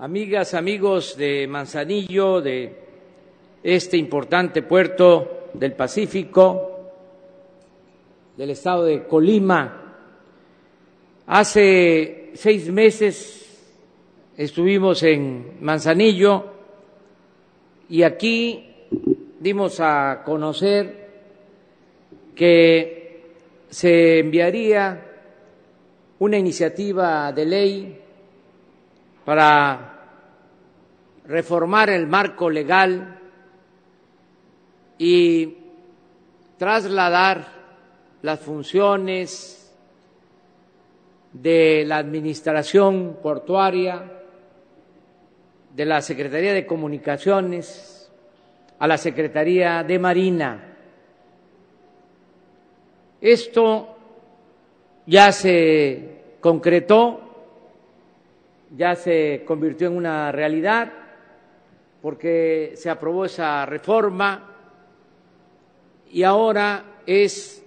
amigas, amigos de Manzanillo, de este importante puerto del Pacífico, del estado de Colima. Hace seis meses estuvimos en Manzanillo y aquí dimos a conocer que se enviaría una iniciativa de ley para reformar el marco legal y trasladar las funciones de la Administración Portuaria, de la Secretaría de Comunicaciones, a la Secretaría de Marina. Esto ya se concretó ya se convirtió en una realidad porque se aprobó esa reforma y ahora es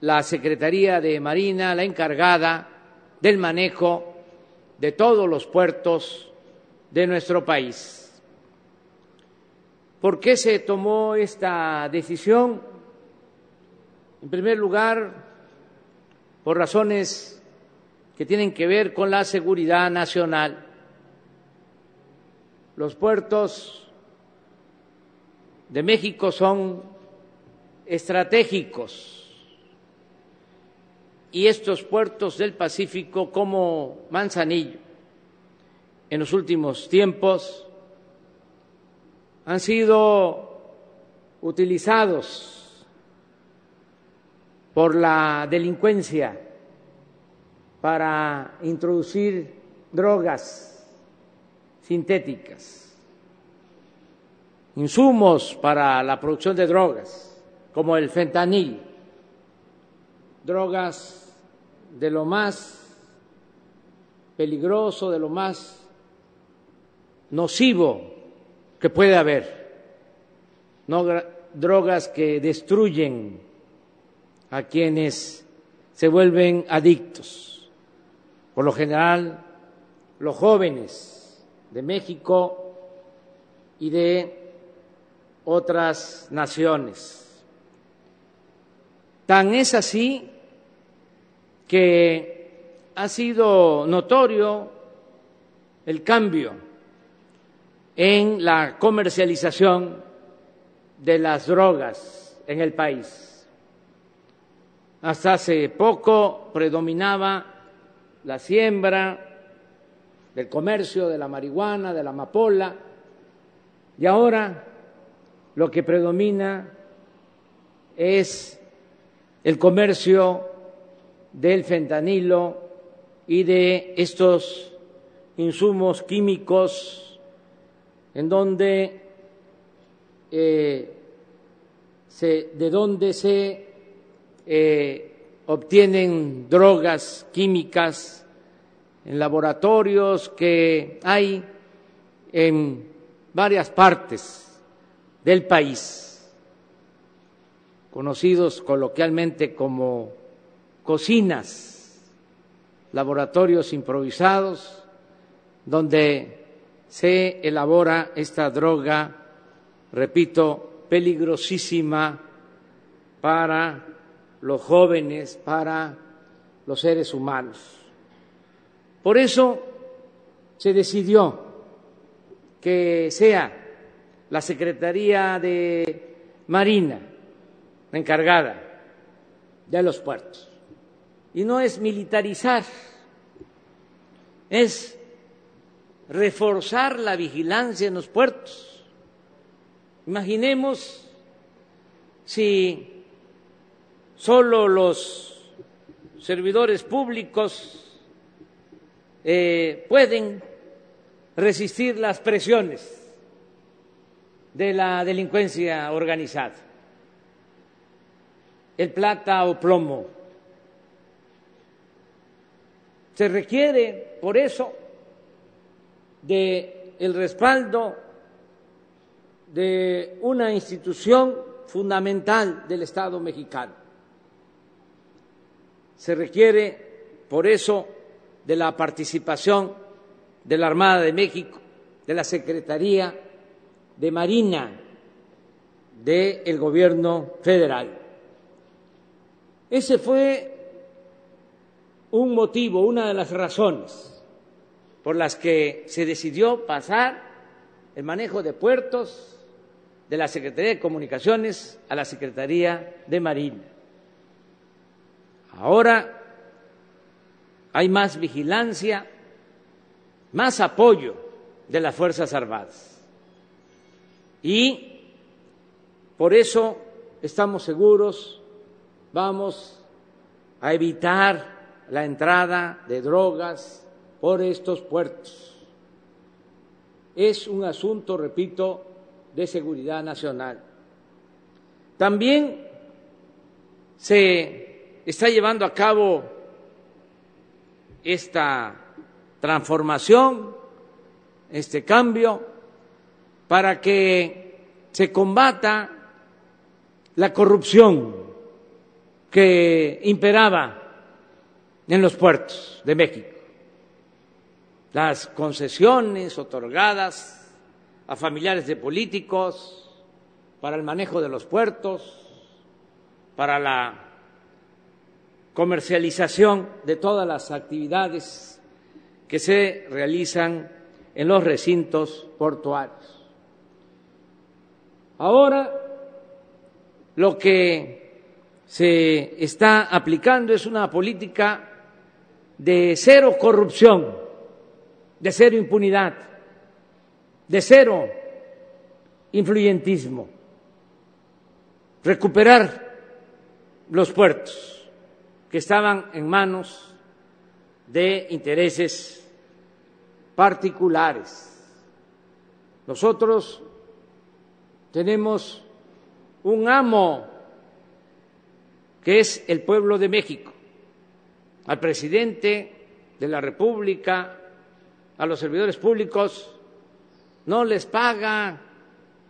la Secretaría de Marina la encargada del manejo de todos los puertos de nuestro país. ¿Por qué se tomó esta decisión? En primer lugar, por razones que tienen que ver con la seguridad nacional. Los puertos de México son estratégicos y estos puertos del Pacífico como Manzanillo en los últimos tiempos han sido utilizados por la delincuencia para introducir drogas sintéticas, insumos para la producción de drogas, como el fentanil, drogas de lo más peligroso, de lo más nocivo que puede haber, drogas que destruyen a quienes se vuelven adictos por lo general los jóvenes de México y de otras naciones. Tan es así que ha sido notorio el cambio en la comercialización de las drogas en el país. Hasta hace poco predominaba la siembra, del comercio de la marihuana, de la amapola, y ahora lo que predomina es el comercio del fentanilo y de estos insumos químicos en donde eh, se, de donde se eh, obtienen drogas químicas en laboratorios que hay en varias partes del país, conocidos coloquialmente como cocinas, laboratorios improvisados, donde se elabora esta droga, repito, peligrosísima para los jóvenes, para los seres humanos. Por eso se decidió que sea la Secretaría de Marina la encargada de los puertos. Y no es militarizar, es reforzar la vigilancia en los puertos. Imaginemos si solo los servidores públicos eh, pueden resistir las presiones de la delincuencia organizada, el plata o plomo. Se requiere, por eso, de el respaldo de una institución fundamental del Estado mexicano se requiere, por eso, de la participación de la Armada de México, de la Secretaría de Marina del Gobierno federal. Ese fue un motivo, una de las razones por las que se decidió pasar el manejo de puertos de la Secretaría de Comunicaciones a la Secretaría de Marina. Ahora hay más vigilancia, más apoyo de las Fuerzas Armadas. Y por eso estamos seguros, vamos a evitar la entrada de drogas por estos puertos. Es un asunto, repito, de seguridad nacional. También se está llevando a cabo esta transformación, este cambio, para que se combata la corrupción que imperaba en los puertos de México. Las concesiones otorgadas a familiares de políticos para el manejo de los puertos, para la comercialización de todas las actividades que se realizan en los recintos portuarios. Ahora lo que se está aplicando es una política de cero corrupción, de cero impunidad, de cero influyentismo, recuperar los puertos que estaban en manos de intereses particulares. Nosotros tenemos un amo que es el pueblo de México al presidente de la República, a los servidores públicos, no les paga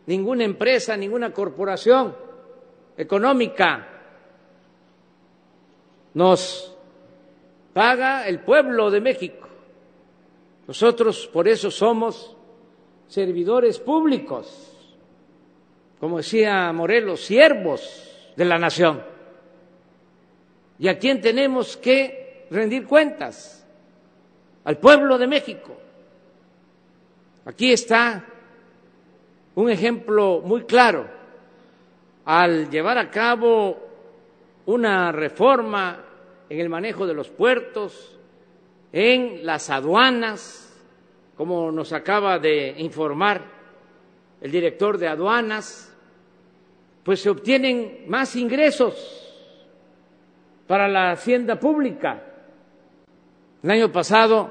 ninguna empresa, ninguna corporación económica. Nos paga el pueblo de México. Nosotros por eso somos servidores públicos, como decía Morelos, siervos de la nación. ¿Y a quién tenemos que rendir cuentas al pueblo de México. Aquí está un ejemplo muy claro. Al llevar a cabo una reforma en el manejo de los puertos, en las aduanas, como nos acaba de informar el director de aduanas, pues se obtienen más ingresos para la hacienda pública. El año pasado,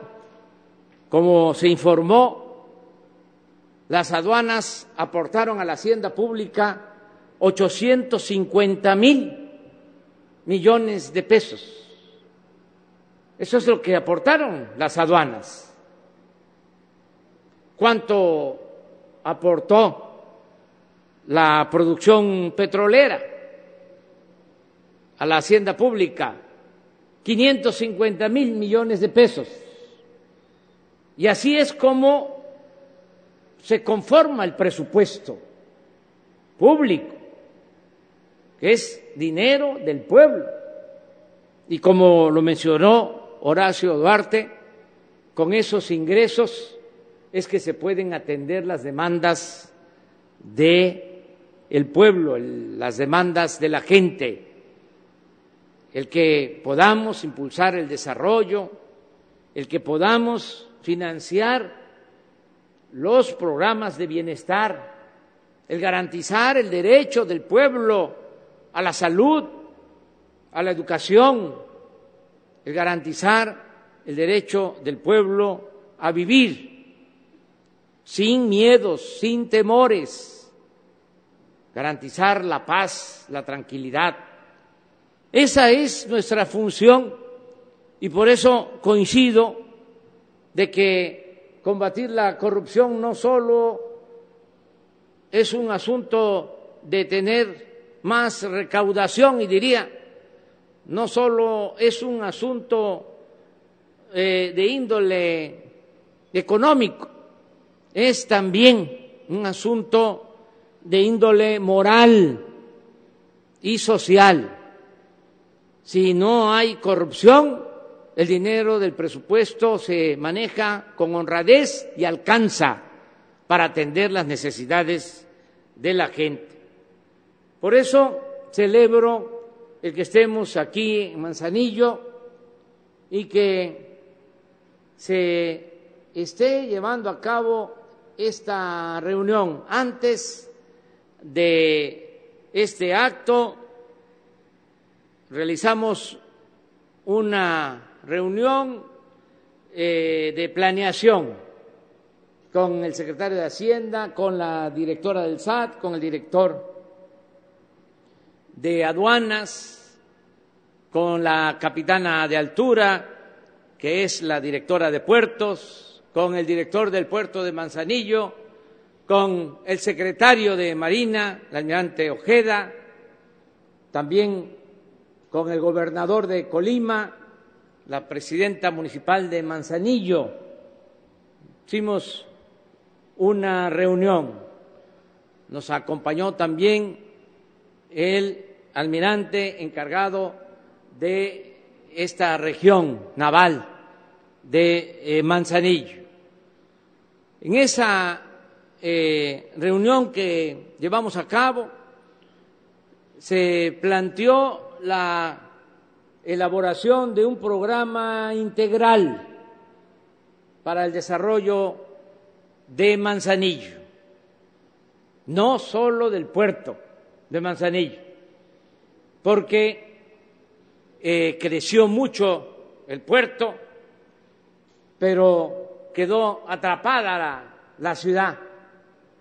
como se informó, las aduanas aportaron a la hacienda pública 850 mil millones de pesos. Eso es lo que aportaron las aduanas. ¿Cuánto aportó la producción petrolera a la hacienda pública? 550 mil millones de pesos. Y así es como se conforma el presupuesto público, que es dinero del pueblo. Y como lo mencionó Horacio Duarte, con esos ingresos es que se pueden atender las demandas de el pueblo, las demandas de la gente. El que podamos impulsar el desarrollo, el que podamos financiar los programas de bienestar, el garantizar el derecho del pueblo a la salud, a la educación, el garantizar el derecho del pueblo a vivir sin miedos, sin temores, garantizar la paz, la tranquilidad. Esa es nuestra función y por eso coincido de que combatir la corrupción no solo es un asunto de tener más recaudación y diría, no solo es un asunto eh, de índole económico, es también un asunto de índole moral y social. Si no hay corrupción, el dinero del presupuesto se maneja con honradez y alcanza para atender las necesidades de la gente. Por eso celebro el que estemos aquí en Manzanillo y que se esté llevando a cabo esta reunión. Antes de este acto realizamos una reunión eh, de planeación con el secretario de Hacienda, con la directora del SAT, con el director de aduanas, con la capitana de altura, que es la directora de puertos, con el director del puerto de Manzanillo, con el secretario de Marina, el almirante Ojeda, también con el gobernador de Colima, la presidenta municipal de Manzanillo. Hicimos una reunión. Nos acompañó también el almirante encargado de esta región naval de eh, Manzanillo. En esa eh, reunión que llevamos a cabo se planteó la elaboración de un programa integral para el desarrollo de Manzanillo, no solo del puerto de Manzanillo, porque eh, creció mucho el puerto, pero quedó atrapada la, la ciudad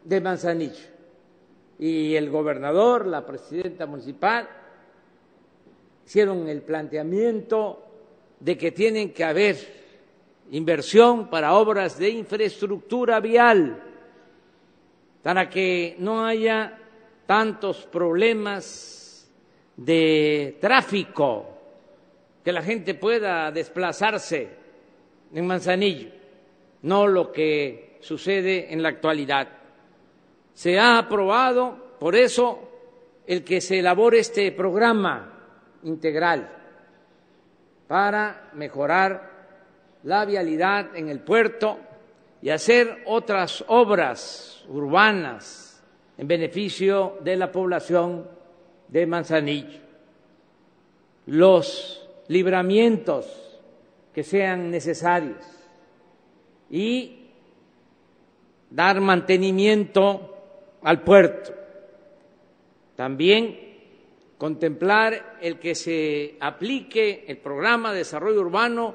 de Manzanillo. Y el gobernador, la presidenta municipal, hicieron el planteamiento de que tienen que haber inversión para obras de infraestructura vial, para que no haya tantos problemas de tráfico, que la gente pueda desplazarse en Manzanillo, no lo que sucede en la actualidad. Se ha aprobado, por eso, el que se elabore este programa integral para mejorar la vialidad en el puerto y hacer otras obras urbanas en beneficio de la población de Manzanillo. Los libramientos que sean necesarios y dar mantenimiento al puerto. También contemplar el que se aplique el programa de desarrollo urbano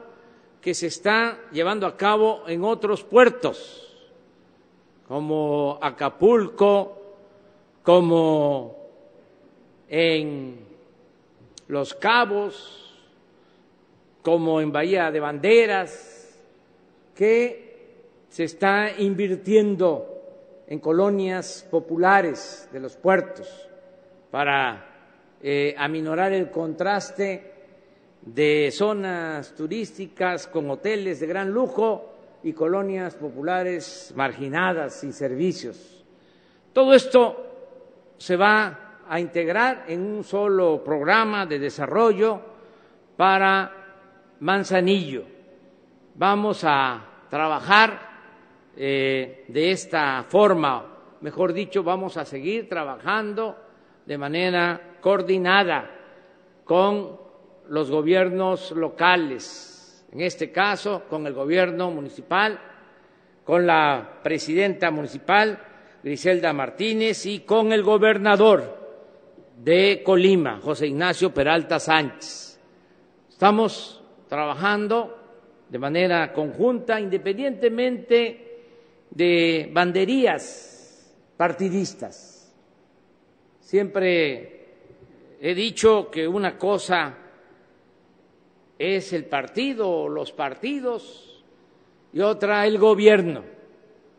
que se está llevando a cabo en otros puertos, como Acapulco, como en Los Cabos, como en Bahía de Banderas, que se está invirtiendo en colonias populares de los puertos para eh, aminorar el contraste de zonas turísticas con hoteles de gran lujo y colonias populares marginadas sin servicios. Todo esto se va a integrar en un solo programa de desarrollo para Manzanillo. Vamos a trabajar eh, de esta forma, mejor dicho, vamos a seguir trabajando de manera coordinada con los gobiernos locales, en este caso con el gobierno municipal, con la presidenta municipal, Griselda Martínez, y con el gobernador de Colima, José Ignacio Peralta Sánchez. Estamos trabajando de manera conjunta, independientemente de banderías partidistas. Siempre he dicho que una cosa es el partido o los partidos y otra el gobierno.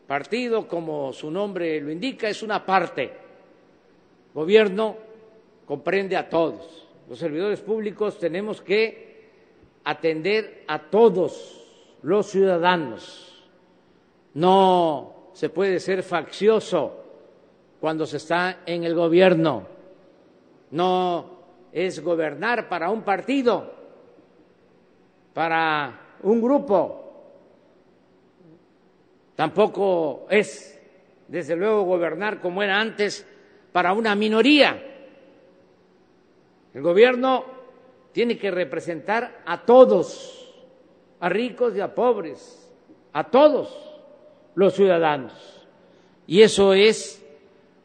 Partido, como su nombre lo indica, es una parte. Gobierno comprende a todos. Los servidores públicos tenemos que atender a todos los ciudadanos No se puede ser faccioso cuando se está en el gobierno. No es gobernar para un partido, para un grupo. Tampoco es, desde luego, gobernar como era antes para una minoría. El gobierno tiene que representar a todos, a ricos y a pobres, a todos los ciudadanos. Y eso es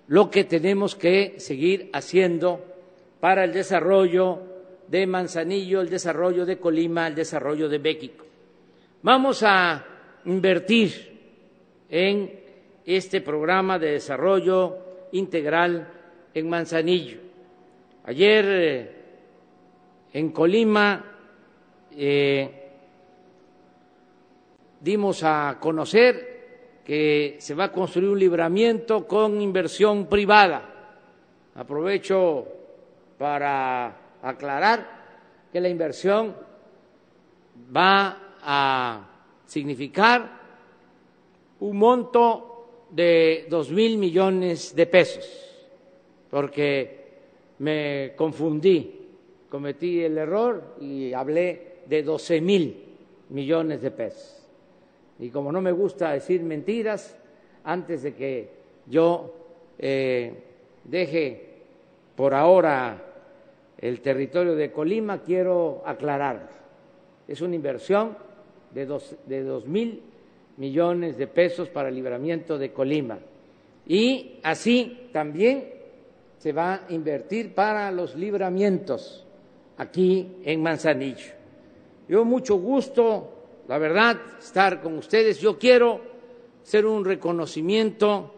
lo que tenemos que seguir haciendo para el desarrollo de Manzanillo, el desarrollo de Colima, el desarrollo de México. Vamos a invertir en este programa de desarrollo integral en Manzanillo. Ayer eh, en Colima eh, dimos a conocer que se va a construir un libramiento con inversión privada. Aprovecho para aclarar que la inversión va a significar un monto de dos mil millones de pesos, porque me confundí, cometí el error y hablé de doce mil millones de pesos. Y como no me gusta decir mentiras, antes de que yo eh, deje por ahora el territorio de Colima, quiero aclarar, es una inversión de dos, de dos mil millones de pesos para el libramiento de Colima. Y así también se va a invertir para los libramientos aquí en Manzanillo. Yo mucho gusto, la verdad, estar con ustedes. Yo quiero hacer un reconocimiento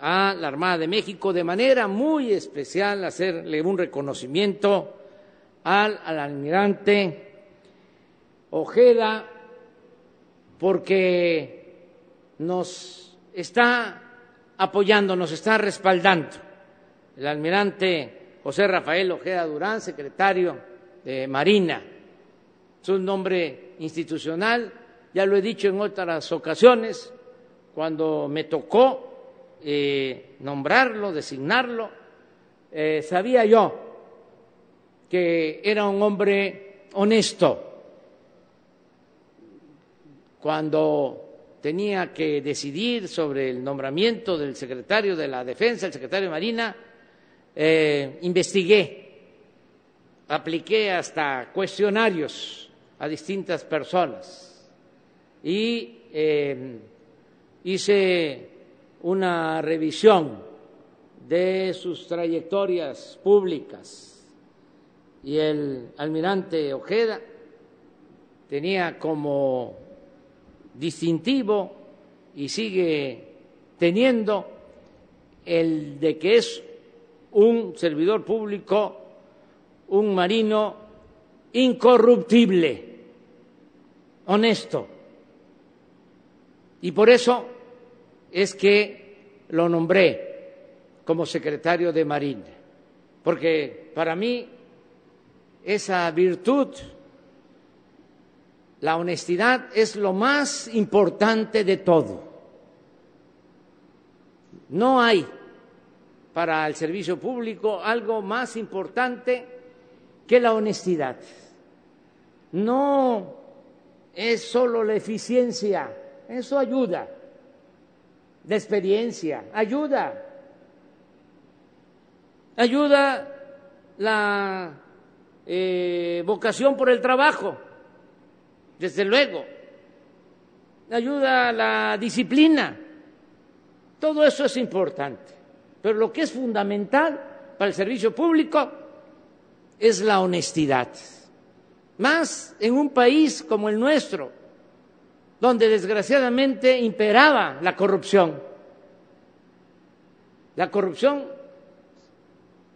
a la Armada de México, de manera muy especial hacerle un reconocimiento al, almirante Ojeda, porque nos está apoyando, nos está respaldando. El almirante José Rafael Ojeda Durán, secretario de Marina, es un nombre institucional, ya lo he dicho en otras ocasiones, cuando me tocó eh, nombrarlo, designarlo, eh, sabía yo que era un hombre honesto. Cuando tenía que decidir sobre el nombramiento del secretario de la Defensa, el secretario de Marina, eh, investigué, apliqué hasta cuestionarios a distintas personas y hice una revisión de sus trayectorias públicas y el almirante Ojeda tenía como distintivo y sigue teniendo el de que es un servidor público, un marino incorruptible, honesto. Y por eso es que lo nombré como secretario de Marina, porque para mí esa virtud, la honestidad, es lo más importante de todo. No hay para el servicio público algo más importante que la honestidad. No es solo la eficiencia, eso ayuda. De experiencia, ayuda, ayuda la eh, vocación por el trabajo, desde luego, ayuda la disciplina, todo eso es importante, pero lo que es fundamental para el servicio público es la honestidad, más en un país como el nuestro, donde desgraciadamente imperaba la corrupción. La corrupción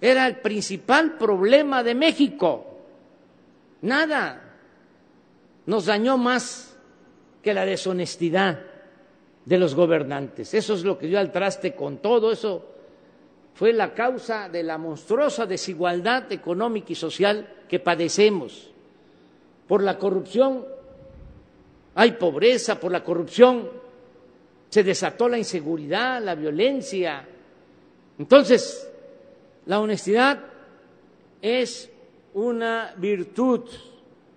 era el principal problema de México. Nada nos dañó más que la deshonestidad de los gobernantes. Eso es lo que dio al traste con todo. Eso fue la causa de la monstruosa desigualdad económica y social que padecemos. Por la corrupción hay pobreza por la corrupción, se desató la inseguridad, la violencia. Entonces, la honestidad es una virtud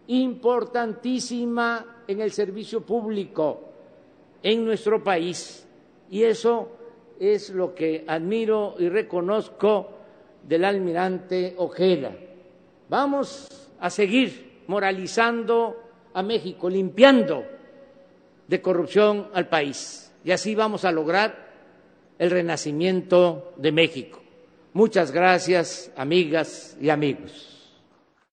importantísima en el servicio público en nuestro país. Y eso es lo que admiro y reconozco del almirante Ojeda. Vamos a seguir moralizando a México, limpiando de corrupción al país. Y así vamos a lograr el renacimiento de México. Muchas gracias, amigas y amigos.